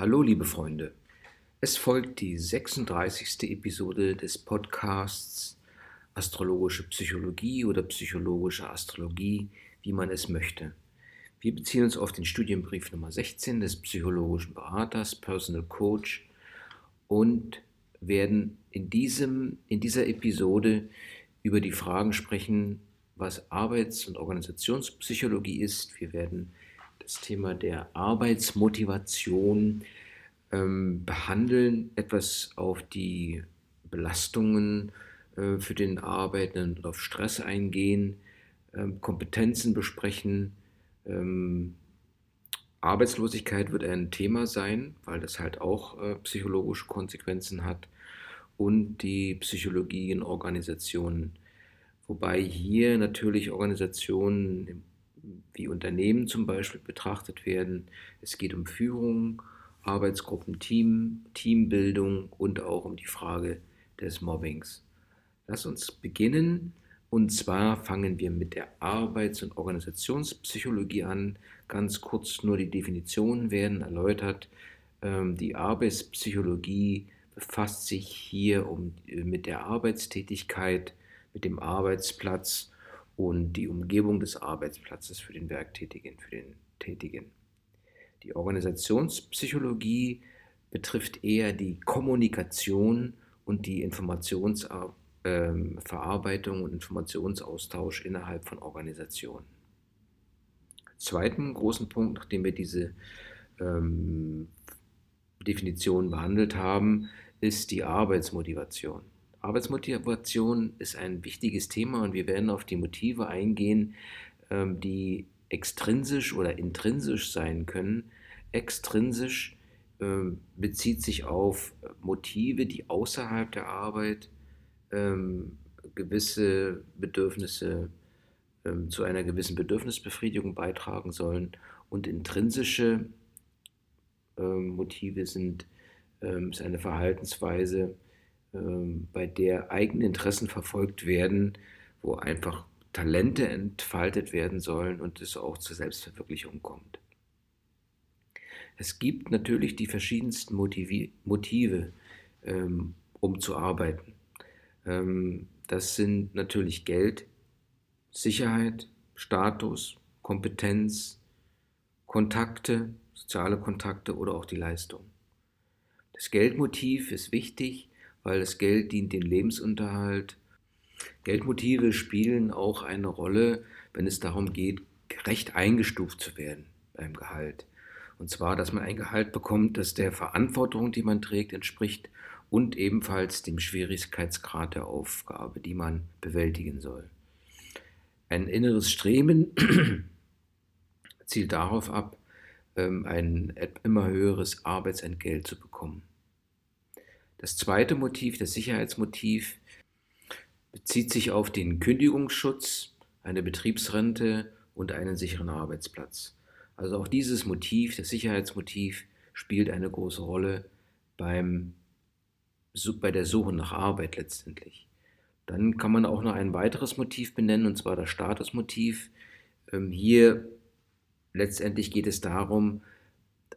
Hallo, liebe Freunde. Es folgt die 36. Episode des Podcasts Astrologische Psychologie oder Psychologische Astrologie, wie man es möchte. Wir beziehen uns auf den Studienbrief Nummer 16 des psychologischen Beraters, Personal Coach und werden in, diesem, in dieser Episode über die Fragen sprechen, was Arbeits- und Organisationspsychologie ist. Wir werden das Thema der Arbeitsmotivation ähm, behandeln, etwas auf die Belastungen äh, für den Arbeitenden und auf Stress eingehen, ähm, Kompetenzen besprechen. Ähm, Arbeitslosigkeit wird ein Thema sein, weil das halt auch äh, psychologische Konsequenzen hat und die Psychologie in Organisationen. Wobei hier natürlich Organisationen wie Unternehmen zum Beispiel betrachtet werden. Es geht um Führung, Arbeitsgruppen, Team, Teambildung und auch um die Frage des Mobbings. Lass uns beginnen. Und zwar fangen wir mit der Arbeits- und Organisationspsychologie an. Ganz kurz nur die Definitionen werden erläutert. Ähm, die Arbeitspsychologie befasst sich hier um, äh, mit der Arbeitstätigkeit, mit dem Arbeitsplatz und die Umgebung des Arbeitsplatzes für den Werktätigen, für den Tätigen. Die Organisationspsychologie betrifft eher die Kommunikation und die Informationsverarbeitung ähm, und Informationsaustausch innerhalb von Organisationen. Zweiten großen Punkt, nachdem wir diese ähm, Definition behandelt haben, ist die Arbeitsmotivation. Arbeitsmotivation ist ein wichtiges Thema und wir werden auf die Motive eingehen, ähm, die extrinsisch oder intrinsisch sein können. Extrinsisch ähm, bezieht sich auf Motive, die außerhalb der Arbeit ähm, gewisse Bedürfnisse zu einer gewissen Bedürfnisbefriedigung beitragen sollen und intrinsische Motive sind ist eine Verhaltensweise, bei der eigene Interessen verfolgt werden, wo einfach Talente entfaltet werden sollen und es auch zur Selbstverwirklichung kommt. Es gibt natürlich die verschiedensten Motive, Motive ähm, um zu arbeiten. Ähm, das sind natürlich Geld, Sicherheit, Status, Kompetenz, Kontakte, soziale Kontakte oder auch die Leistung. Das Geldmotiv ist wichtig, weil das Geld dient den Lebensunterhalt. Geldmotive spielen auch eine Rolle, wenn es darum geht, gerecht eingestuft zu werden beim Gehalt. Und zwar, dass man ein Gehalt bekommt, das der Verantwortung, die man trägt, entspricht und ebenfalls dem Schwierigkeitsgrad der Aufgabe, die man bewältigen soll. Ein inneres Streben zielt darauf ab, ähm, ein immer höheres Arbeitsentgelt zu bekommen. Das zweite Motiv, das Sicherheitsmotiv, bezieht sich auf den Kündigungsschutz, eine Betriebsrente und einen sicheren Arbeitsplatz. Also auch dieses Motiv, das Sicherheitsmotiv, spielt eine große Rolle beim, bei der Suche nach Arbeit letztendlich. Dann kann man auch noch ein weiteres Motiv benennen, und zwar das Statusmotiv. Ähm, hier letztendlich geht es darum,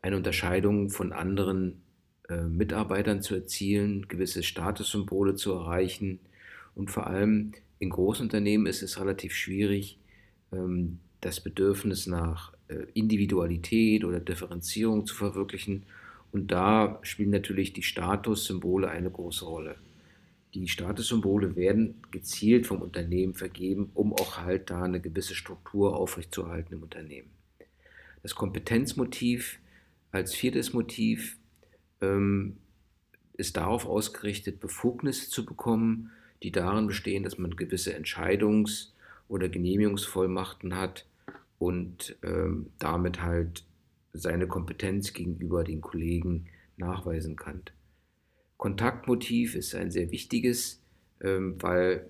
eine Unterscheidung von anderen Mitarbeitern zu erzielen, gewisse Statussymbole zu erreichen. Und vor allem in Großunternehmen ist es relativ schwierig, ähm, das Bedürfnis nach äh, Individualität oder Differenzierung zu verwirklichen. Und da spielen natürlich die Statussymbole eine große Rolle. Die Statussymbole werden gezielt vom Unternehmen vergeben, um auch halt da eine gewisse Struktur aufrechtzuerhalten im Unternehmen. Das Kompetenzmotiv als viertes Motiv ähm, ist darauf ausgerichtet, Befugnisse zu bekommen, die darin bestehen, dass man gewisse Entscheidungs- oder Genehmigungsvollmachten hat und ähm, damit halt seine Kompetenz gegenüber den Kollegen nachweisen kann. Kontaktmotiv ist ein sehr wichtiges, ähm, weil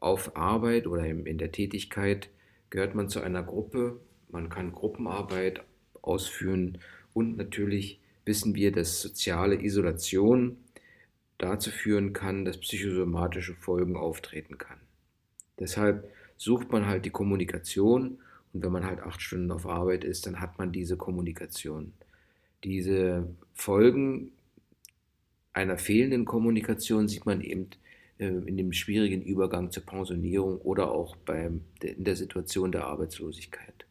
auf Arbeit oder in der Tätigkeit gehört man zu einer Gruppe, man kann Gruppenarbeit ausführen und natürlich wissen wir, dass soziale Isolation dazu führen kann, dass psychosomatische Folgen auftreten kann. Deshalb sucht man halt die Kommunikation und wenn man halt acht Stunden auf Arbeit ist, dann hat man diese Kommunikation. Diese Folgen einer fehlenden Kommunikation sieht man eben äh, in dem schwierigen Übergang zur Pensionierung oder auch beim, in der Situation der Arbeitslosigkeit.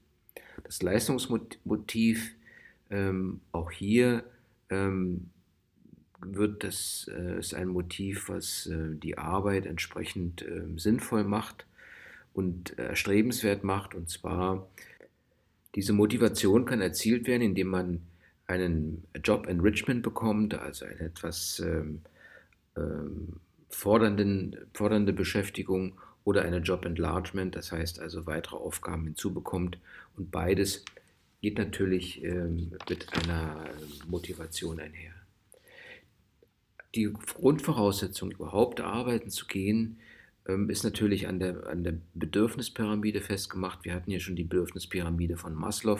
Das Leistungsmotiv, ähm, auch hier ähm, wird das äh, ist ein Motiv, was äh, die Arbeit entsprechend äh, sinnvoll macht und erstrebenswert macht. Und zwar, diese Motivation kann erzielt werden, indem man einen Job Enrichment bekommt, also eine etwas ähm, ähm, fordernden, fordernde Beschäftigung oder eine Job Enlargement, das heißt also weitere Aufgaben hinzubekommt. Und beides geht natürlich ähm, mit einer Motivation einher. Die Grundvoraussetzung, überhaupt arbeiten zu gehen, ähm, ist natürlich an der, an der Bedürfnispyramide festgemacht. Wir hatten ja schon die Bedürfnispyramide von Maslow.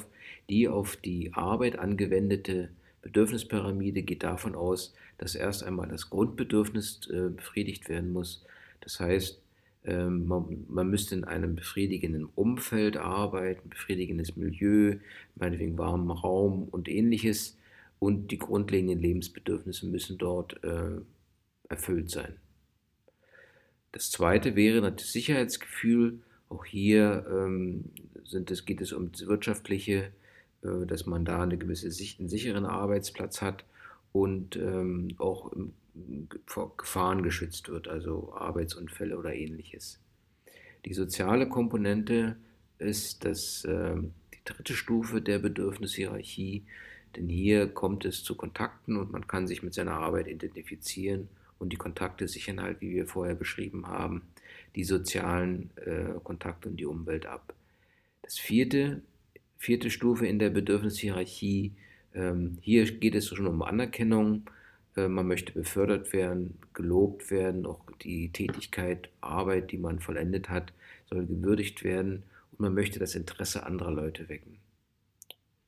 Die auf die Arbeit angewendete Bedürfnispyramide geht davon aus, dass erst einmal das Grundbedürfnis äh, befriedigt werden muss. Das heißt, ähm, man, man, müsste in einem befriedigenden Umfeld arbeiten, befriedigendes Milieu, meinetwegen warmen Raum und ähnliches. Und die grundlegenden Lebensbedürfnisse müssen dort äh, erfüllt sein. Das zweite wäre das Sicherheitsgefühl. Auch hier ähm, sind es, geht es um das Wirtschaftliche, äh, dass man da eine gewisse, einen sicheren Arbeitsplatz hat und ähm, auch vor Gefahren geschützt wird, also Arbeitsunfälle oder ähnliches. Die soziale Komponente ist das, äh, die dritte Stufe der Bedürfnishierarchie, denn hier kommt es zu Kontakten und man kann sich mit seiner Arbeit identifizieren und die Kontakte sichern halt, wie wir vorher beschrieben haben, die sozialen äh, Kontakte und die Umwelt ab. Das vierte, vierte Stufe in der Bedürfnishierarchie, ähm, hier geht es schon um Anerkennung. Äh, man möchte befördert werden, gelobt werden, auch die Tätigkeit, Arbeit, die man vollendet hat, soll gewürdigt werden und man möchte das Interesse anderer Leute wecken.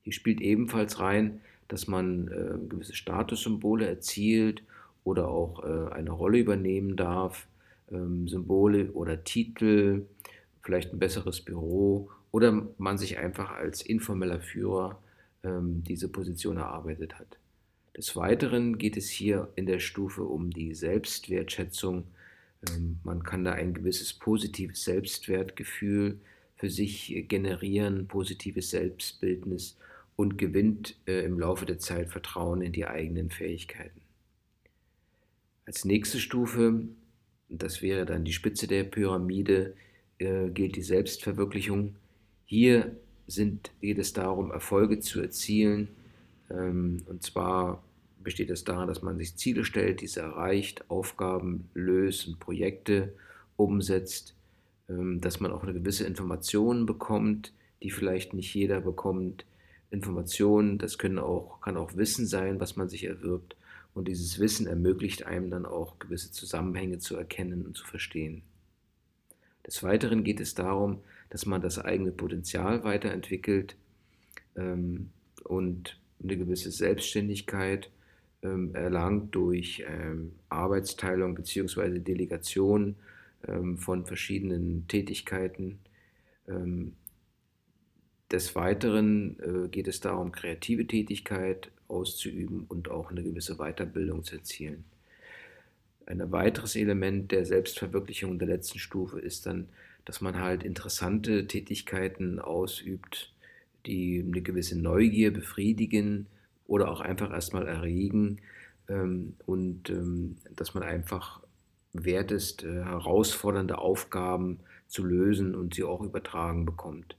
Hier spielt ebenfalls rein, dass man äh, gewisse Statussymbole erzielt oder auch äh, eine Rolle übernehmen darf, ähm, Symbole oder Titel, vielleicht ein besseres Büro oder man sich einfach als informeller Führer ähm, diese Position erarbeitet hat. Des Weiteren geht es hier in der Stufe um die Selbstwertschätzung. Ähm, man kann da ein gewisses positives Selbstwertgefühl für sich generieren, positives Selbstbildnis und gewinnt äh, im Laufe der Zeit Vertrauen in die eigenen Fähigkeiten. Als nächste Stufe, das wäre dann die Spitze der Pyramide, äh, gilt die Selbstverwirklichung. Hier sind, geht es darum, Erfolge zu erzielen. Ähm, und zwar besteht es daran, dass man sich Ziele stellt, diese erreicht, Aufgaben löst und Projekte umsetzt, ähm, dass man auch eine gewisse Informationen bekommt, die vielleicht nicht jeder bekommt. Informationen, das können auch, kann auch Wissen sein, was man sich erwirbt. Und dieses Wissen ermöglicht einem dann auch gewisse Zusammenhänge zu erkennen und zu verstehen. Des Weiteren geht es darum, dass man das eigene Potenzial weiterentwickelt ähm, und eine gewisse Selbstständigkeit ähm, erlangt durch ähm, Arbeitsteilung bzw. Delegation ähm, von verschiedenen Tätigkeiten. Ähm, des Weiteren äh, geht es darum, kreative Tätigkeit auszuüben und auch eine gewisse Weiterbildung zu erzielen. Ein weiteres Element der Selbstverwirklichung der letzten Stufe ist dann, dass man halt interessante Tätigkeiten ausübt, die eine gewisse Neugier befriedigen oder auch einfach erstmal erregen ähm, und ähm, dass man einfach wert ist, äh, herausfordernde Aufgaben zu lösen und sie auch übertragen bekommt.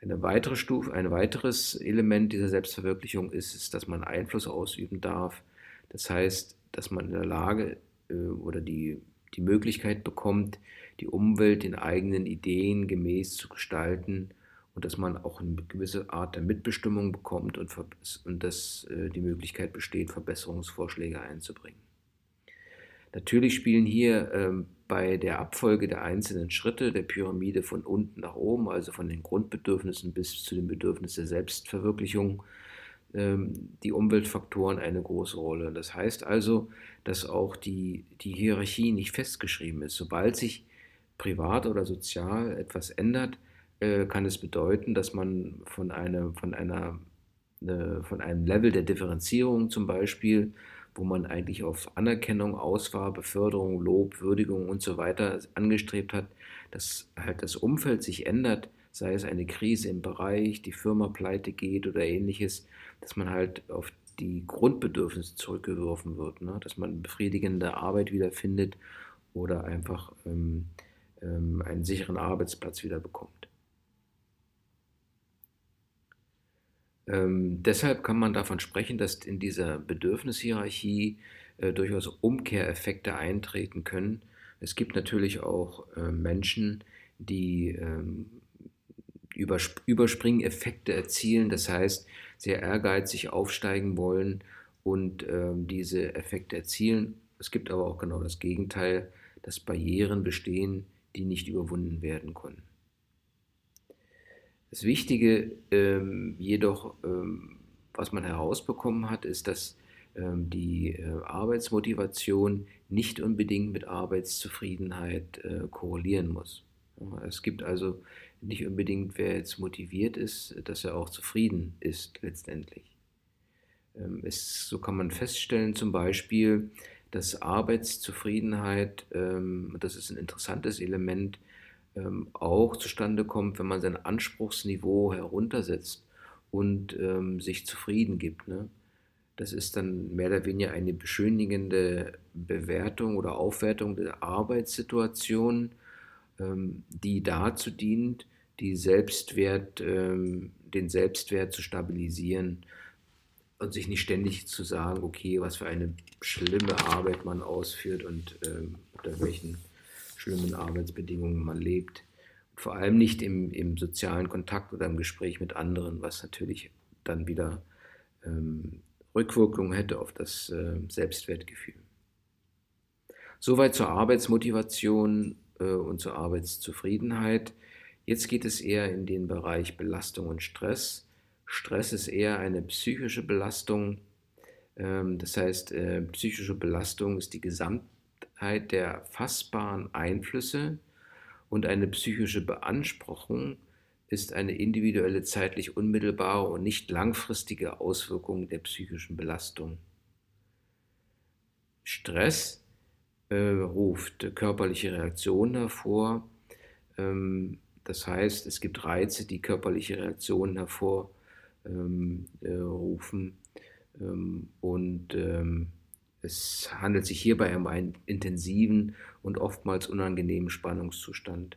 Eine weitere Stufe, ein weiteres Element dieser Selbstverwirklichung ist es, dass man Einfluss ausüben darf. Das heißt, dass man in der Lage äh, oder die, die Möglichkeit bekommt, die Umwelt den eigenen Ideen gemäß zu gestalten und dass man auch eine gewisse Art der Mitbestimmung bekommt und, und dass äh, die Möglichkeit besteht, Verbesserungsvorschläge einzubringen. Natürlich spielen hier ähm, bei der Abfolge der einzelnen Schritte der Pyramide von unten nach oben, also von den Grundbedürfnissen bis zu den Bedürfnissen der Selbstverwirklichung, ähm, die Umweltfaktoren eine große Rolle. Das heißt also, dass auch die, die Hierarchie nicht festgeschrieben ist. Sobald sich privat oder sozial etwas ändert, äh, kann es bedeuten, dass man von einer, von einer äh, von einem Level der Differenzierung zum Beispiel, wo man eigentlich auf Anerkennung, Auswahl, Beförderung, Lob, Würdigung und so weiter angestrebt hat, dass halt das Umfeld sich ändert, sei es eine Krise im Bereich, die Firma pleite geht oder ähnliches, dass man halt auf die Grundbedürfnisse zurückgeworfen wird, ne? dass man befriedigende Arbeit wiederfindet oder einfach ähm, ähm, einen sicheren Arbeitsplatz wieder bekommt. Ähm, deshalb kann man davon sprechen, dass in dieser Bedürfnishierarchie äh, durchaus Umkehreffekte eintreten können. Es gibt natürlich auch äh, Menschen, die ähm, Übersp Überspringeffekte erzielen, das heißt, sehr ehrgeizig aufsteigen wollen und ähm, diese Effekte erzielen. Es gibt aber auch genau das Gegenteil, dass Barrieren bestehen, die nicht überwunden werden können. Das Wichtige ähm, jedoch, ähm, was man herausbekommen hat, ist, dass ähm, die äh, Arbeitsmotivation nicht unbedingt mit Arbeitszufriedenheit äh, korrelieren muss. Es gibt also nicht unbedingt, wer jetzt motiviert ist, dass er auch zufrieden ist letztendlich. Ähm, es, so kann man feststellen zum Beispiel, dass Arbeitszufriedenheit, ähm, das ist ein interessantes Element, ähm, auch zustande kommt, wenn man sein Anspruchsniveau heruntersetzt und ähm, sich zufrieden gibt. Ne? Das ist dann mehr oder weniger eine beschönigende Bewertung oder Aufwertung der Arbeitssituation, ähm, die dazu dient, die Selbstwert, ähm, den Selbstwert zu stabilisieren und sich nicht ständig zu sagen, okay, was für eine schlimme Arbeit man ausführt und ähm, unter welchen schlimmen Arbeitsbedingungen man lebt. Vor allem nicht im, im sozialen Kontakt oder im Gespräch mit anderen, was natürlich dann wieder ähm, Rückwirkungen hätte auf das äh, Selbstwertgefühl. Soweit zur Arbeitsmotivation äh, und zur Arbeitszufriedenheit. Jetzt geht es eher in den Bereich Belastung und Stress. Stress ist eher eine psychische Belastung. Ähm, das heißt, äh, psychische Belastung ist die Gesamt Vielfalt der fassbaren Einflüsse und eine psychische Beanspruchung ist eine individuelle, zeitlich unmittelbare und nicht langfristige Auswirkung der psychischen Belastung. Stress äh, ruft körperliche Reaktionen hervor. Ähm, das heißt, es gibt Reize, die körperliche Reaktionen hervorrufen. Ähm, äh, ähm, und ähm, es handelt sich hierbei um einen intensiven und oftmals unangenehmen Spannungszustand.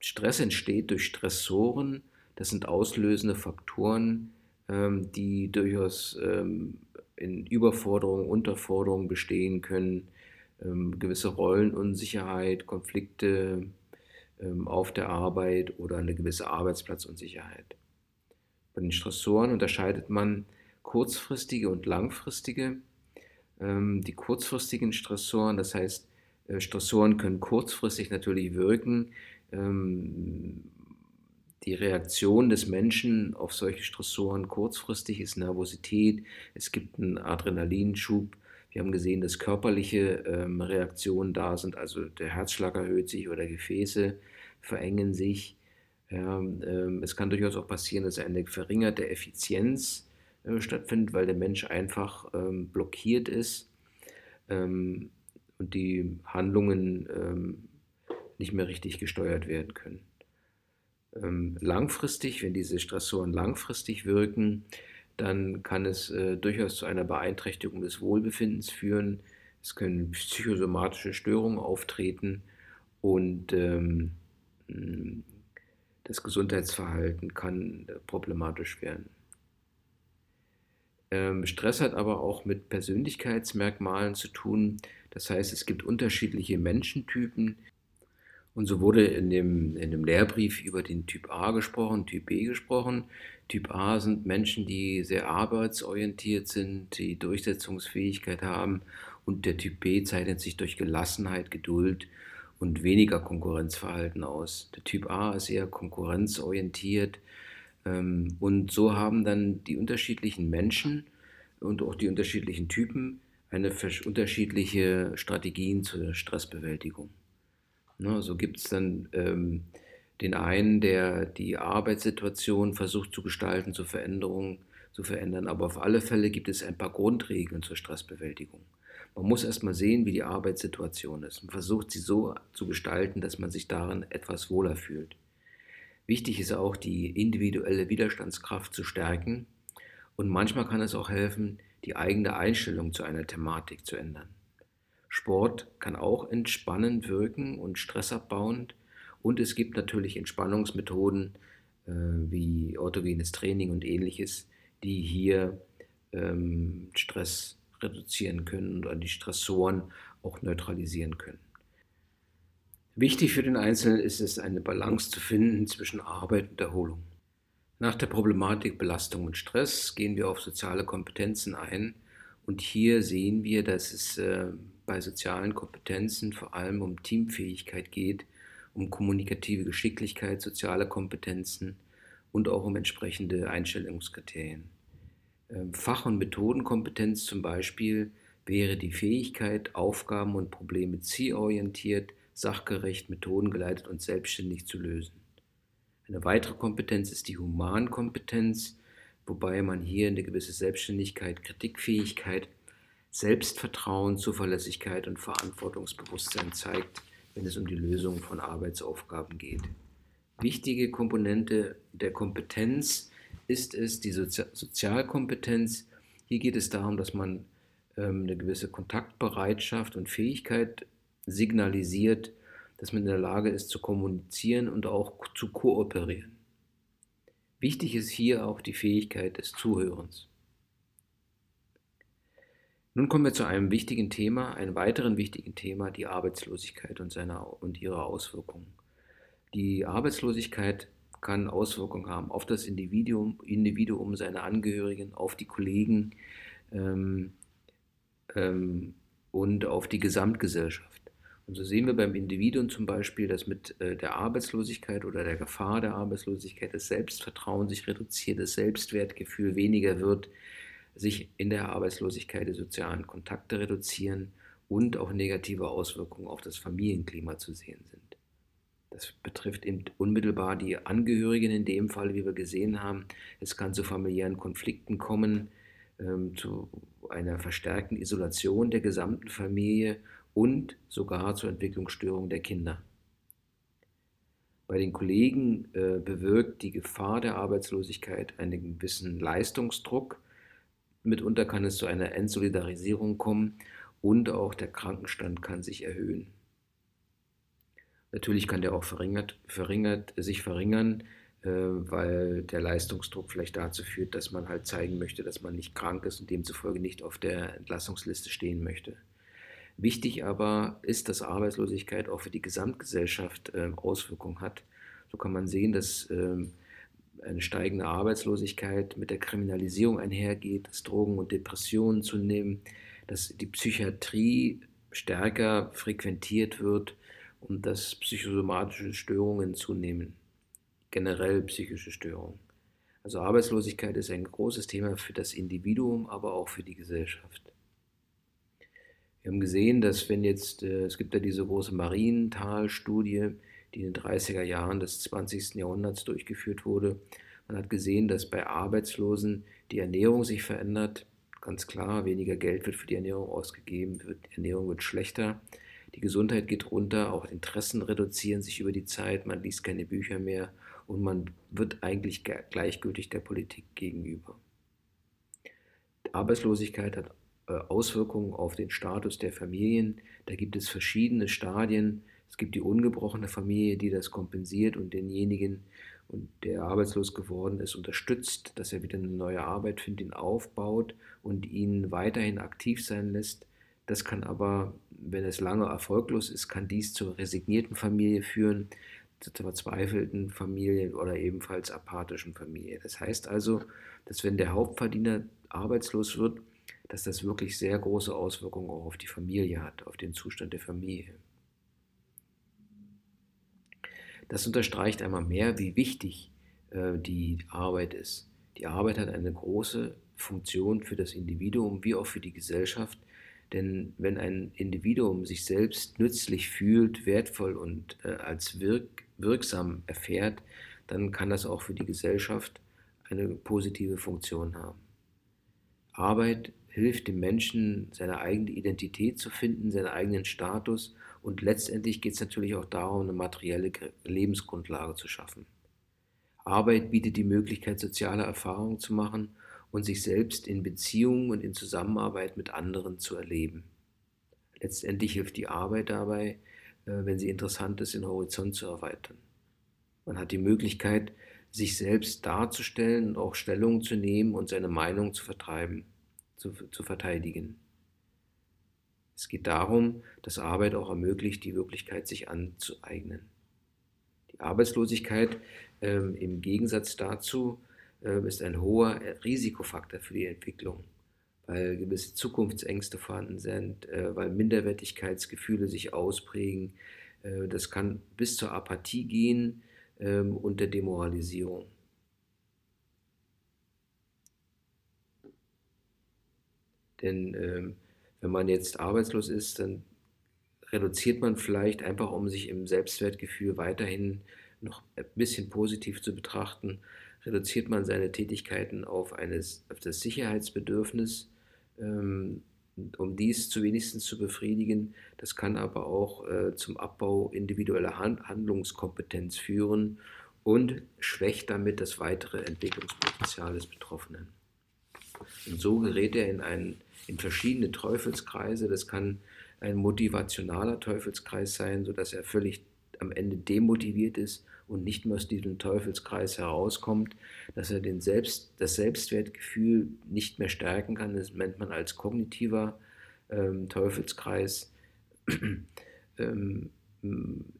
Stress entsteht durch Stressoren, das sind auslösende Faktoren, ähm, die durchaus ähm, in Überforderung, Unterforderung bestehen können, ähm, gewisse Rollenunsicherheit, Konflikte auf der Arbeit oder eine gewisse Arbeitsplatzunsicherheit. Bei den Stressoren unterscheidet man kurzfristige und langfristige die kurzfristigen Stressoren. Das heißt, äh, Stressoren können kurzfristig natürlich wirken. Ähm, die Reaktion des Menschen auf solche Stressoren kurzfristig ist Nervosität. Es gibt einen Adrenalinschub. Wir haben gesehen, dass körperliche ähm, Reaktionen da sind, also der Herzschlag erhöht sich oder Gefäße verengen sich. Ähm, es kann durchaus auch passieren, dass eine verringerte Effizienz äh, stattfindet, weil der Mensch einfach ähm, blockiert ist ähm, und die Handlungen ähm, nicht mehr richtig gesteuert werden können. Ähm, langfristig, wenn diese Stressoren langfristig wirken, dann kann es äh, durchaus zu einer Beeinträchtigung des Wohlbefindens führen. Es können psychosomatische Störungen auftreten und ähm, das Gesundheitsverhalten kann äh, problematisch werden. Ähm, Stress hat aber auch mit Persönlichkeitsmerkmalen zu tun. Das heißt, es gibt unterschiedliche Menschentypen. Und so wurde in dem, in dem Lehrbrief über den Typ A gesprochen, Typ B gesprochen. Typ A sind Menschen, die sehr arbeitsorientiert sind, die Durchsetzungsfähigkeit haben. Und der Typ B zeichnet sich durch Gelassenheit, Geduld und weniger Konkurrenzverhalten aus. Der Typ A ist eher konkurrenzorientiert, und so haben dann die unterschiedlichen Menschen und auch die unterschiedlichen Typen eine unterschiedliche Strategien zur Stressbewältigung. Ne, so gibt es dann ähm, den einen, der die Arbeitssituation versucht zu gestalten, zur Veränderung zu verändern. Aber auf alle Fälle gibt es ein paar Grundregeln zur Stressbewältigung. Man muss erstmal sehen, wie die Arbeitssituation ist. Man versucht sie so zu gestalten, dass man sich darin etwas wohler fühlt. Wichtig ist auch, die individuelle Widerstandskraft zu stärken. Und manchmal kann es auch helfen, die eigene Einstellung zu einer Thematik zu ändern. Sport kann auch entspannend wirken und stressabbauend. Und es gibt natürlich Entspannungsmethoden äh, wie autogenes Training und ähnliches, die hier ähm, Stress reduzieren können und die Stressoren auch neutralisieren können. Wichtig für den Einzelnen ist es, eine Balance zu finden zwischen Arbeit und Erholung. Nach der Problematik Belastung und Stress gehen wir auf soziale Kompetenzen ein und hier sehen wir, dass es äh, bei sozialen Kompetenzen vor allem um Teamfähigkeit geht, um kommunikative Geschicklichkeit, soziale Kompetenzen und auch um entsprechende Einstellungskriterien. Ähm, Fach- und Methodenkompetenz zum Beispiel wäre die Fähigkeit, Aufgaben und Probleme zielorientiert, sachgerecht, methodengeleitet und selbstständig zu lösen. Eine weitere Kompetenz ist die Humankompetenz, wobei man hier eine gewisse Selbstständigkeit, Kritikfähigkeit, Selbstvertrauen, Zuverlässigkeit und Verantwortungsbewusstsein zeigt, wenn es um die Lösung von Arbeitsaufgaben geht. Wichtige Komponente der Kompetenz ist es die Sozi Sozialkompetenz. Hier geht es darum, dass man ähm, eine gewisse Kontaktbereitschaft und Fähigkeit signalisiert, dass man in der Lage ist zu kommunizieren und auch zu kooperieren. Wichtig ist hier auch die Fähigkeit des Zuhörens. Nun kommen wir zu einem wichtigen Thema, einem weiteren wichtigen Thema, die Arbeitslosigkeit und, seine, und ihre Auswirkungen. Die Arbeitslosigkeit kann Auswirkungen haben auf das Individuum, Individuum seine Angehörigen, auf die Kollegen ähm, ähm, und auf die Gesamtgesellschaft. Und so sehen wir beim Individuum zum Beispiel, dass mit äh, der Arbeitslosigkeit oder der Gefahr der Arbeitslosigkeit das Selbstvertrauen sich reduziert, das Selbstwertgefühl weniger wird, sich in der Arbeitslosigkeit die sozialen Kontakte reduzieren und auch negative Auswirkungen auf das Familienklima zu sehen sind. Das betrifft eben unmittelbar die Angehörigen in dem Fall, wie wir gesehen haben. Es kann zu familiären Konflikten kommen, ähm, zu einer verstärkten Isolation der gesamten Familie und sogar zur Entwicklungsstörung der Kinder. Bei den Kollegen äh, bewirkt die Gefahr der Arbeitslosigkeit einen gewissen Leistungsdruck. Mitunter kann es zu einer Entsolidarisierung kommen und auch der Krankenstand kann sich erhöhen. Natürlich kann der auch verringert, verringert, sich verringern, äh, weil der Leistungsdruck vielleicht dazu führt, dass man halt zeigen möchte, dass man nicht krank ist und demzufolge nicht auf der Entlassungsliste stehen möchte. Wichtig aber ist, dass Arbeitslosigkeit auch für die Gesamtgesellschaft äh, Auswirkungen hat. So kann man sehen, dass ähm, eine steigende Arbeitslosigkeit mit der Kriminalisierung einhergeht, dass Drogen und Depressionen zunehmen, dass die Psychiatrie stärker frequentiert wird und dass psychosomatische Störungen zunehmen, generell psychische Störungen. Also Arbeitslosigkeit ist ein großes Thema für das Individuum, aber auch für die Gesellschaft. Wir haben gesehen, dass wenn jetzt, äh, es gibt ja diese große Marienthal-Studie, die in den 30er Jahren des 20. Jahrhunderts durchgeführt wurde. Man hat gesehen, dass bei Arbeitslosen die Ernährung sich verändert. Ganz klar, weniger Geld wird für die Ernährung ausgegeben, die Ernährung wird schlechter. Die Gesundheit geht runter, auch Interessen reduzieren sich über die Zeit, man liest keine Bücher mehr und man wird eigentlich gleichgültig der Politik gegenüber. Arbeitslosigkeit hat Auswirkungen auf den Status der Familien. Da gibt es verschiedene Stadien. Es gibt die ungebrochene Familie, die das kompensiert und denjenigen, der arbeitslos geworden ist, unterstützt, dass er wieder eine neue Arbeit findet, ihn aufbaut und ihn weiterhin aktiv sein lässt. Das kann aber, wenn es lange erfolglos ist, kann dies zur resignierten Familie führen, zur verzweifelten Familie oder ebenfalls apathischen Familie. Das heißt also, dass wenn der Hauptverdiener arbeitslos wird, dass das wirklich sehr große Auswirkungen auch auf die Familie hat, auf den Zustand der Familie. Das unterstreicht einmal mehr, wie wichtig äh, die Arbeit ist. Die Arbeit hat eine große Funktion für das Individuum wie auch für die Gesellschaft, denn wenn ein Individuum sich selbst nützlich fühlt, wertvoll und äh, als wirk wirksam erfährt, dann kann das auch für die Gesellschaft eine positive Funktion haben. Arbeit hilft dem Menschen, seine eigene Identität zu finden, seinen eigenen Status und letztendlich geht es natürlich auch darum, eine materielle Lebensgrundlage zu schaffen. Arbeit bietet die Möglichkeit, soziale Erfahrungen zu machen und sich selbst in Beziehungen und in Zusammenarbeit mit anderen zu erleben. Letztendlich hilft die Arbeit dabei, äh, wenn sie interessant ist, den Horizont zu erweitern. Man hat die Möglichkeit, sich selbst darzustellen und auch Stellung zu nehmen und seine Meinung zu vertreiben, zu, zu verteidigen. Es geht darum, dass Arbeit auch ermöglicht, die Wirklichkeit sich anzueignen. Die Arbeitslosigkeit ähm, im Gegensatz dazu äh, ist ein hoher Risikofaktor für die Entwicklung, weil gewisse Zukunftsängste vorhanden sind, äh, weil Minderwertigkeitsgefühle sich ausprägen. Äh, das kann bis zur Apathie gehen ähm, und der Demoralisierung. Denn ähm, wenn man jetzt arbeitslos ist, dann reduziert man vielleicht einfach, um sich im Selbstwertgefühl weiterhin noch ein bisschen positiv zu betrachten, reduziert man seine Tätigkeiten auf, eines, auf das Sicherheitsbedürfnis, ähm, um dies zu wenigstens zu befriedigen. Das kann aber auch äh, zum Abbau individueller Hand Handlungskompetenz führen und schwächt damit das weitere Entwicklungspotenzial des Betroffenen. Und so gerät er in, einen, in verschiedene Teufelskreise. Das kann ein motivationaler Teufelskreis sein, sodass er völlig am Ende demotiviert ist und nicht mehr aus diesem Teufelskreis herauskommt, dass er den Selbst, das Selbstwertgefühl nicht mehr stärken kann. Das nennt man als kognitiver ähm, Teufelskreis. ähm,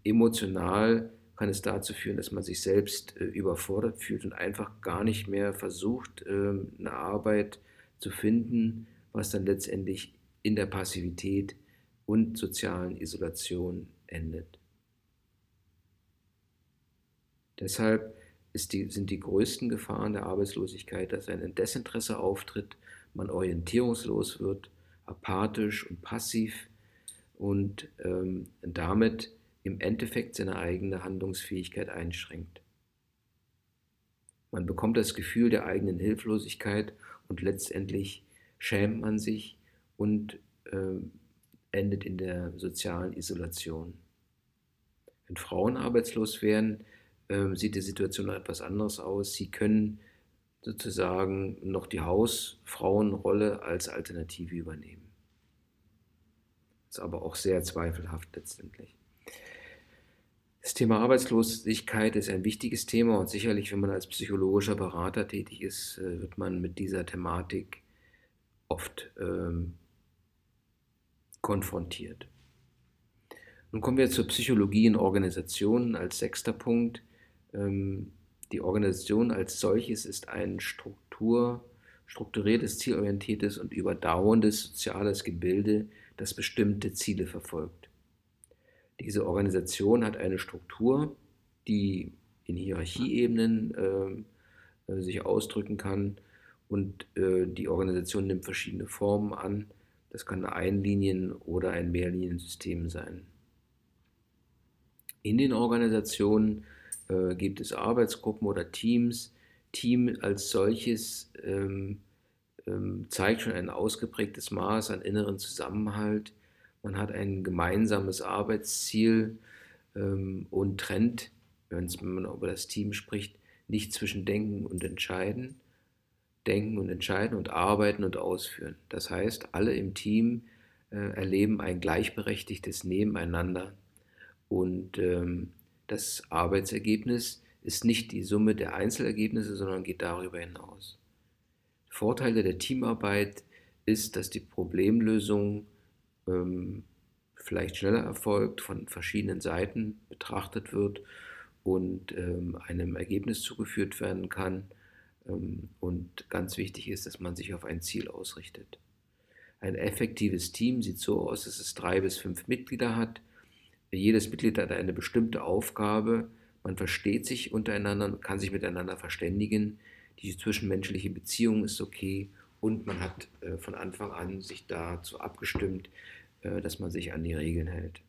emotional kann es dazu führen, dass man sich selbst äh, überfordert fühlt und einfach gar nicht mehr versucht, äh, eine Arbeit zu finden, was dann letztendlich in der Passivität und sozialen Isolation endet. Deshalb die, sind die größten Gefahren der Arbeitslosigkeit, dass ein Desinteresse auftritt, man orientierungslos wird, apathisch und passiv und ähm, damit im Endeffekt seine eigene Handlungsfähigkeit einschränkt. Man bekommt das Gefühl der eigenen Hilflosigkeit und letztendlich schämt man sich und äh, endet in der sozialen Isolation. Wenn Frauen arbeitslos werden, ähm, sieht die Situation noch etwas anders aus. Sie können sozusagen noch die Hausfrauenrolle als Alternative übernehmen. Ist aber auch sehr zweifelhaft letztendlich. Das Thema Arbeitslosigkeit ist ein wichtiges Thema und sicherlich, wenn man als psychologischer Berater tätig ist, äh, wird man mit dieser Thematik oft ähm, konfrontiert. Nun kommen wir zur Psychologie in Organisationen als sechster Punkt. Ähm, die Organisation als solches ist ein Struktur, strukturiertes, zielorientiertes und überdauerndes soziales Gebilde, das bestimmte Ziele verfolgt. Diese Organisation hat eine Struktur, die in Hierarchieebenen äh, äh, sich ausdrücken kann und äh, die Organisation nimmt verschiedene Formen an. Das kann ein Einlinien- oder ein Mehrliniensystem sein. In den Organisationen äh, gibt es Arbeitsgruppen oder Teams. Team als solches ähm, ähm, zeigt schon ein ausgeprägtes Maß an inneren Zusammenhalt. Man hat ein gemeinsames Arbeitsziel ähm, und trennt, wenn man über das Team spricht, nicht zwischen Denken und Entscheiden. Denken und Entscheiden und Arbeiten und Ausführen. Das heißt, alle im Team äh, erleben ein gleichberechtigtes Nebeneinander und ähm, das Arbeitsergebnis ist nicht die Summe der Einzelergebnisse, sondern geht darüber hinaus. Vorteile der Teamarbeit ist, dass die Problemlösung ähm, vielleicht schneller erfolgt, von verschiedenen Seiten betrachtet wird und ähm, einem Ergebnis zugeführt werden kann. Ähm, und ganz wichtig ist, dass man sich auf ein Ziel ausrichtet. Ein effektives Team sieht so aus, dass es drei bis fünf Mitglieder hat, jedes Mitglied hat eine bestimmte Aufgabe, man versteht sich untereinander, kann sich miteinander verständigen, die zwischenmenschliche Beziehung ist okay und man hat äh, von Anfang an sich dazu abgestimmt, äh, dass man sich an die Regeln hält.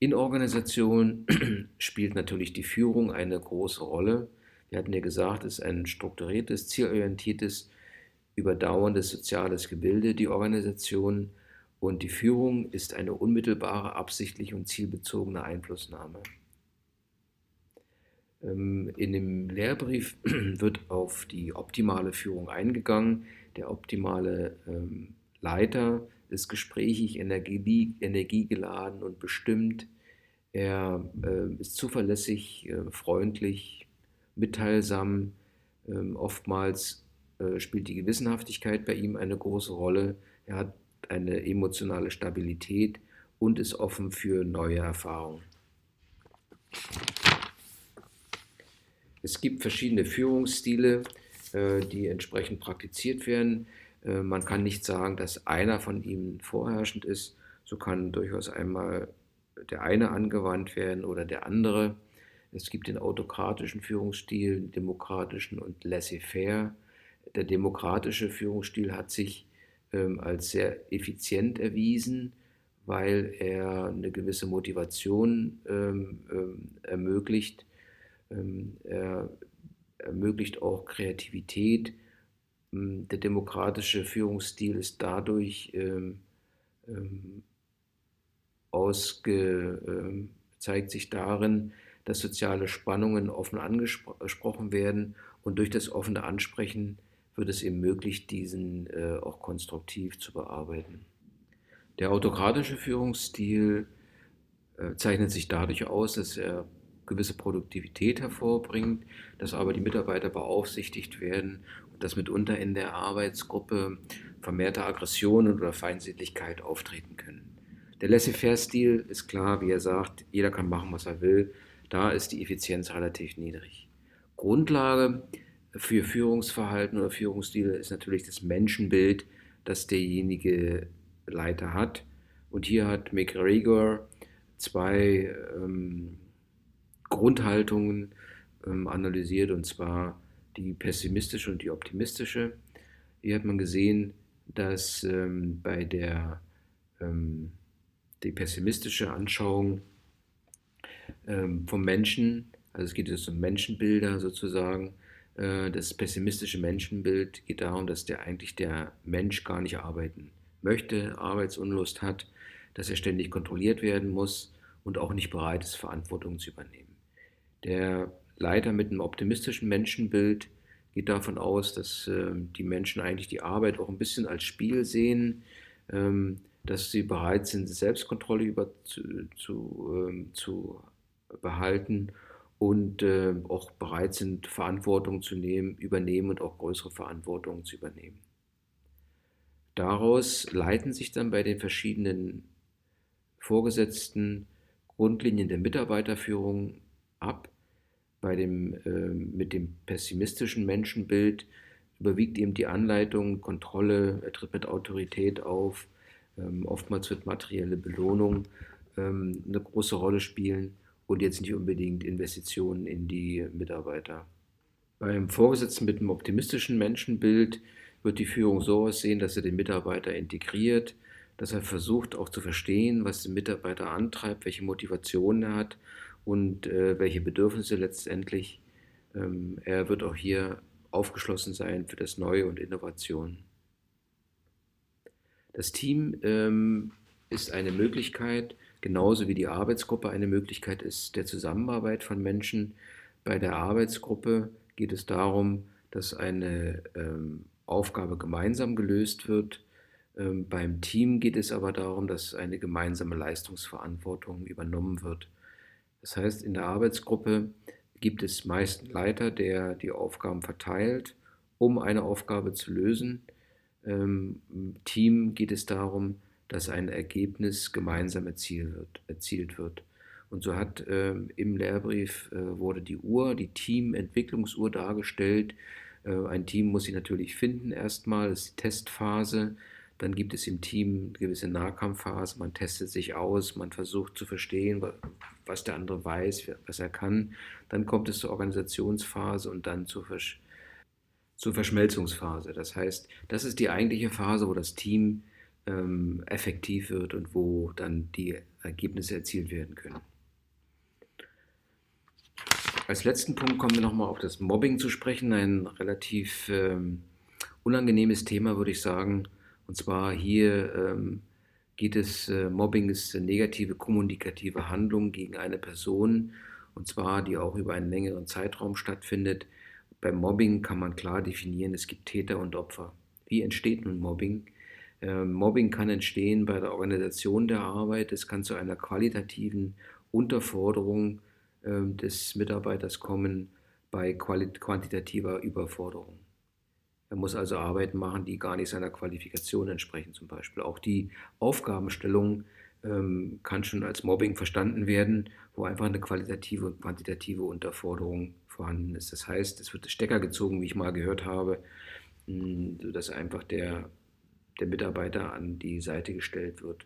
In Organisationen spielt natürlich die Führung eine große Rolle. Wir hatten ja gesagt, es ist ein strukturiertes, zielorientiertes, überdauerndes soziales Gebilde, die Organisation. Und die Führung ist eine unmittelbare, absichtliche und zielbezogene Einflussnahme. Ähm, in dem Lehrbrief wird auf die optimale Führung eingegangen. Der optimale ähm, Leiter ist gesprächig, energie, energiegeladen und bestimmt. Er äh, ist zuverlässig, äh, freundlich, mitteilsam. Ähm, oftmals äh, spielt die Gewissenhaftigkeit bei ihm eine große Rolle. Er hat eine emotionale Stabilität und ist offen für neue Erfahrungen. Es gibt verschiedene Führungsstile, äh, die entsprechend praktiziert werden. Äh, man kann nicht sagen, dass einer von ihnen vorherrschend ist. So kann durchaus einmal der eine angewandt werden oder der andere. Es gibt den autokratischen Führungsstil, den demokratischen und laissez-faire. Der demokratische Führungsstil hat sich ähm, als sehr effizient erwiesen, weil er eine gewisse Motivation ähm, ähm, ermöglicht ähm, er ermöglicht auch Kreativität. Ähm, der demokratische Führungsstil ist dadurch ausge, zeigt sich darin, dass soziale Spannungen offen angesprochen werden und durch das offene Ansprechen wird es ihm möglich, diesen äh, auch konstruktiv zu bearbeiten. Der autokratische Führungsstil äh, zeichnet sich dadurch aus, dass er gewisse Produktivität hervorbringt, dass aber die Mitarbeiter beaufsichtigt werden und dass mitunter in der Arbeitsgruppe vermehrte Aggressionen oder Feindseligkeit auftreten können. Der Laissez-faire-Stil ist klar, wie er sagt, jeder kann machen, was er will. Da ist die Effizienz relativ niedrig. Grundlage für Führungsverhalten oder Führungsstile ist natürlich das Menschenbild, das derjenige Leiter hat. Und hier hat McGregor zwei ähm, Grundhaltungen ähm, analysiert, und zwar die pessimistische und die optimistische. Hier hat man gesehen, dass ähm, bei der ähm, die pessimistische Anschauung ähm, vom Menschen, also es geht jetzt um Menschenbilder sozusagen, äh, das pessimistische Menschenbild geht darum, dass der eigentlich der Mensch gar nicht arbeiten möchte, Arbeitsunlust hat, dass er ständig kontrolliert werden muss und auch nicht bereit ist, Verantwortung zu übernehmen. Der Leiter mit einem optimistischen Menschenbild geht davon aus, dass äh, die Menschen eigentlich die Arbeit auch ein bisschen als Spiel sehen, ähm, dass sie bereit sind, Selbstkontrolle über, zu, zu, ähm, zu behalten und äh, auch bereit sind, Verantwortung zu nehmen, übernehmen und auch größere Verantwortung zu übernehmen. Daraus leiten sich dann bei den verschiedenen Vorgesetzten Grundlinien der Mitarbeiterführung ab. Bei dem, äh, mit dem pessimistischen Menschenbild überwiegt eben die Anleitung, Kontrolle, er tritt mit Autorität auf. Ähm, oftmals wird materielle Belohnung ähm, eine große Rolle spielen und jetzt nicht unbedingt Investitionen in die Mitarbeiter. Beim Vorgesetzten mit einem optimistischen Menschenbild wird die Führung so aussehen, dass er den Mitarbeiter integriert, dass er versucht auch zu verstehen, was den Mitarbeiter antreibt, welche Motivationen er hat und äh, welche Bedürfnisse letztendlich. Ähm, er wird auch hier aufgeschlossen sein für das Neue und Innovation. Das Team ähm, ist eine Möglichkeit, genauso wie die Arbeitsgruppe eine Möglichkeit ist der Zusammenarbeit von Menschen. Bei der Arbeitsgruppe geht es darum, dass eine ähm, Aufgabe gemeinsam gelöst wird. Ähm, beim Team geht es aber darum, dass eine gemeinsame Leistungsverantwortung übernommen wird. Das heißt, in der Arbeitsgruppe gibt es meist einen Leiter, der die Aufgaben verteilt, um eine Aufgabe zu lösen. Ähm, Im Team geht es darum, dass ein Ergebnis gemeinsam erzielt wird. Erzielt wird. Und so hat äh, im Lehrbrief äh, wurde die Uhr, die Teamentwicklungsuhr dargestellt. Äh, ein Team muss sie natürlich finden erstmal, das ist die Testphase. Dann gibt es im Team eine gewisse Nahkampfphase, man testet sich aus, man versucht zu verstehen, was der andere weiß, was er kann. Dann kommt es zur Organisationsphase und dann zur, Versch zur Verschmelzungsphase. Das heißt, das ist die eigentliche Phase, wo das Team ähm, effektiv wird und wo dann die Ergebnisse erzielt werden können. Als letzten Punkt kommen wir nochmal auf das Mobbing zu sprechen. Ein relativ ähm, unangenehmes Thema, würde ich sagen. Und zwar hier ähm, geht es, äh, Mobbing ist eine negative kommunikative Handlung gegen eine Person, und zwar die auch über einen längeren Zeitraum stattfindet. Beim Mobbing kann man klar definieren, es gibt Täter und Opfer. Wie entsteht nun Mobbing? Äh, Mobbing kann entstehen bei der Organisation der Arbeit, es kann zu einer qualitativen Unterforderung ähm, des Mitarbeiters kommen bei quantitativer Überforderung. Er muss also Arbeiten machen, die gar nicht seiner Qualifikation entsprechen, zum Beispiel. Auch die Aufgabenstellung ähm, kann schon als Mobbing verstanden werden, wo einfach eine qualitative und quantitative Unterforderung vorhanden ist. Das heißt, es wird Stecker gezogen, wie ich mal gehört habe, mh, sodass einfach der, der Mitarbeiter an die Seite gestellt wird.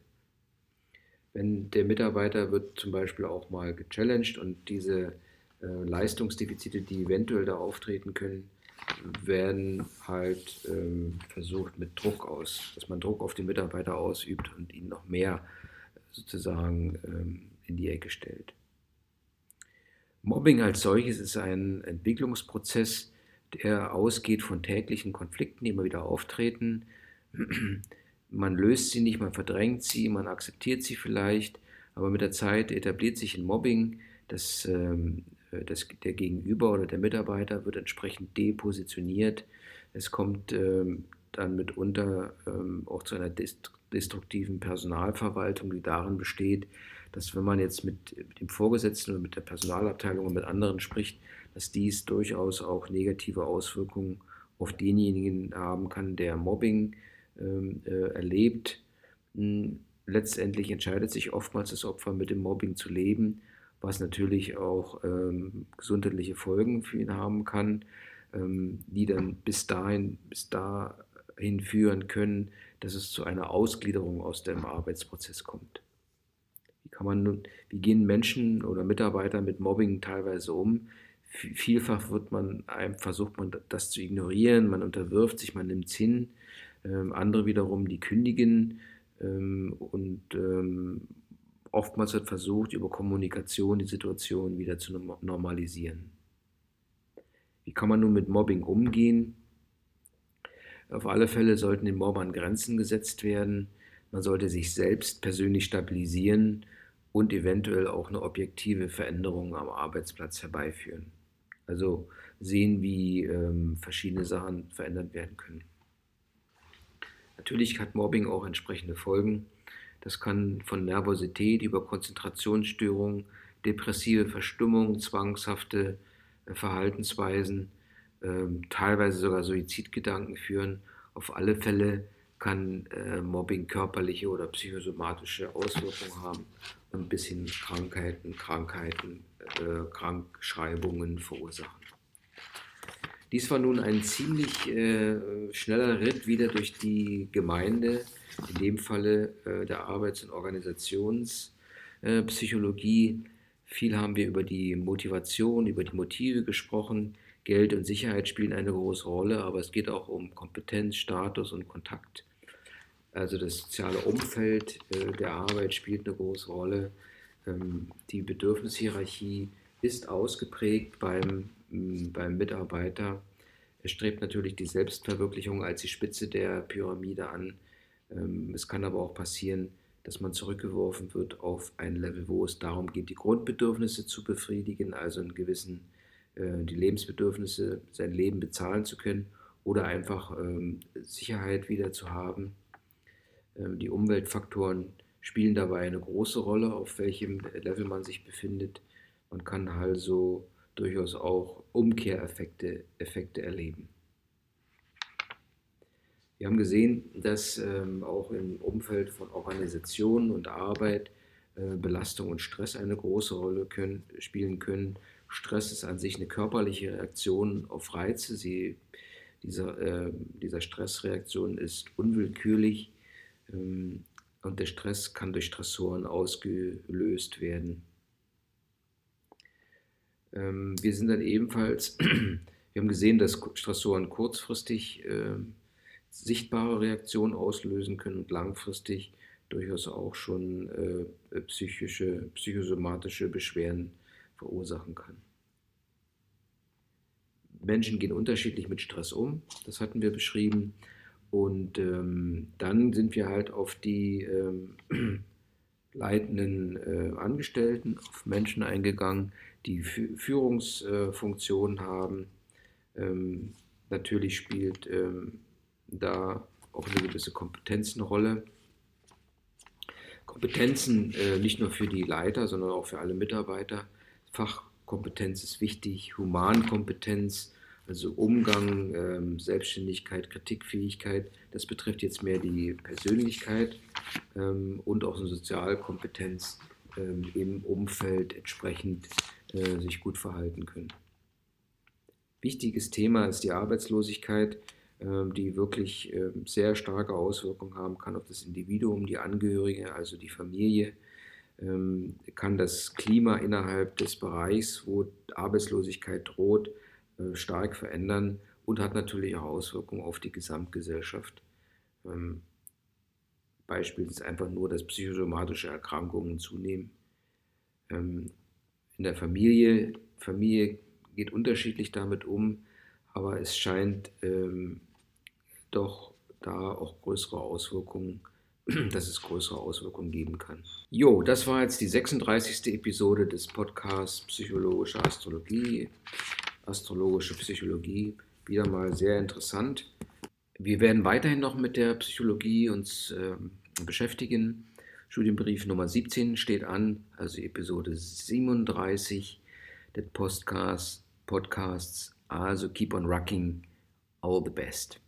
Wenn der Mitarbeiter wird zum Beispiel auch mal gechallenged und diese äh, Leistungsdefizite, die eventuell da auftreten können, werden halt ähm, versucht mit Druck aus, dass man Druck auf den Mitarbeiter ausübt und ihn noch mehr sozusagen ähm, in die Ecke stellt. Mobbing als solches ist ein Entwicklungsprozess, der ausgeht von täglichen Konflikten, die immer wieder auftreten, man löst sie nicht, man verdrängt sie, man akzeptiert sie vielleicht, aber mit der Zeit etabliert sich ein Mobbing, das, ähm, das, der Gegenüber oder der Mitarbeiter wird entsprechend depositioniert. Es kommt ähm, dann mitunter ähm, auch zu einer destruktiven Personalverwaltung, die darin besteht, dass wenn man jetzt mit dem Vorgesetzten oder mit der Personalabteilung und mit anderen spricht, dass dies durchaus auch negative Auswirkungen auf denjenigen haben kann, der Mobbing äh, erlebt. Hm, letztendlich entscheidet sich oftmals das Opfer mit dem Mobbing zu leben, was natürlich auch ähm, gesundheitliche Folgen für ihn haben kann, ähm, die dann bis dahin, bis dahin führen können, dass es zu einer Ausgliederung aus dem Arbeitsprozess kommt. Wie kann man wie gehen Menschen oder Mitarbeiter mit Mobbing teilweise um? Vielfach wird man, versucht man das zu ignorieren, man unterwirft sich, man nimmt es hin ähm, andere wiederum, die kündigen ähm, und ähm, oftmals wird versucht, über Kommunikation die Situation wieder zu normalisieren. Wie kann man nun mit Mobbing umgehen? Auf alle Fälle sollten den Mobbern Grenzen gesetzt werden. Man sollte sich selbst persönlich stabilisieren und eventuell auch eine objektive Veränderung am Arbeitsplatz herbeiführen. Also sehen, wie ähm, verschiedene Sachen verändert werden können. Natürlich hat Mobbing auch entsprechende Folgen. Das kann von Nervosität über Konzentrationsstörungen, depressive Verstimmung, zwangshafte äh, Verhaltensweisen, ähm, teilweise sogar Suizidgedanken führen. Auf alle Fälle kann äh, Mobbing körperliche oder psychosomatische Auswirkungen haben und bis hin Krankheiten, Krankheiten, äh, Krankschreibungen verursachen. Dies war nun ein ziemlich äh, schneller Ritt wieder durch die Gemeinde, in dem Falle äh, der Arbeits- und Organisationspsychologie. Viel haben wir über die Motivation, über die Motive gesprochen. Geld und Sicherheit spielen eine große Rolle, aber es geht auch um Kompetenz, Status und Kontakt. Also das soziale Umfeld äh, der Arbeit spielt eine große Rolle. Ähm, die Bedürfnishierarchie ist ausgeprägt beim beim Mitarbeiter. Er strebt natürlich die Selbstverwirklichung als die Spitze der Pyramide an. Ähm, es kann aber auch passieren, dass man zurückgeworfen wird auf ein Level, wo es darum geht, die Grundbedürfnisse zu befriedigen, also in gewissen äh, die Lebensbedürfnisse, sein Leben bezahlen zu können oder einfach ähm, Sicherheit wieder zu haben. Ähm, die Umweltfaktoren spielen dabei eine große Rolle, auf welchem Level man sich befindet. Man kann also durchaus auch Umkehreffekte Effekte erleben. Wir haben gesehen, dass ähm, auch im Umfeld von Organisation und Arbeit äh, Belastung und Stress eine große Rolle können, spielen können. Stress ist an sich eine körperliche Reaktion auf Reize. Sie, dieser, äh, dieser Stressreaktion ist unwillkürlich ähm, und der Stress kann durch Stressoren ausgelöst werden. Ähm, wir sind dann ebenfalls, wir haben gesehen, dass Stressoren kurzfristig äh, sichtbare Reaktionen auslösen können und langfristig durchaus auch schon äh, psychische, psychosomatische Beschwerden verursachen kann. Menschen gehen unterschiedlich mit Stress um, das hatten wir beschrieben. Und ähm, dann sind wir halt auf die ähm, leitenden äh, Angestellten, auf Menschen eingegangen, die Führungsfunktionen äh, haben. Ähm, natürlich spielt ähm, da auch eine gewisse Kompetenz eine Rolle. Kompetenzen äh, nicht nur für die Leiter, sondern auch für alle Mitarbeiter. Fachkompetenz ist wichtig, Humankompetenz, also Umgang, ähm, Selbstständigkeit, Kritikfähigkeit, das betrifft jetzt mehr die Persönlichkeit ähm, und auch eine Sozialkompetenz im Umfeld entsprechend äh, sich gut verhalten können. Wichtiges Thema ist die Arbeitslosigkeit. Ähm, die wirklich ähm, sehr starke Auswirkungen haben kann auf das Individuum, die Angehörige, also die Familie, ähm, kann das Klima innerhalb des Bereichs, wo Arbeitslosigkeit droht, äh, stark verändern und hat natürlich auch Auswirkungen auf die Gesamtgesellschaft. Beispiel ist einfach nur, dass psychosomatische Erkrankungen zunehmen. In der Familie, Familie geht unterschiedlich damit um, aber es scheint doch da auch größere Auswirkungen, dass es größere Auswirkungen geben kann. Jo, das war jetzt die 36. Episode des Podcasts Psychologische Astrologie, astrologische Psychologie. Wieder mal sehr interessant. Wir werden weiterhin noch mit der Psychologie uns äh, beschäftigen. Studienbrief Nummer 17 steht an, also Episode 37 des Podcasts. Podcasts. Also keep on rocking. All the best.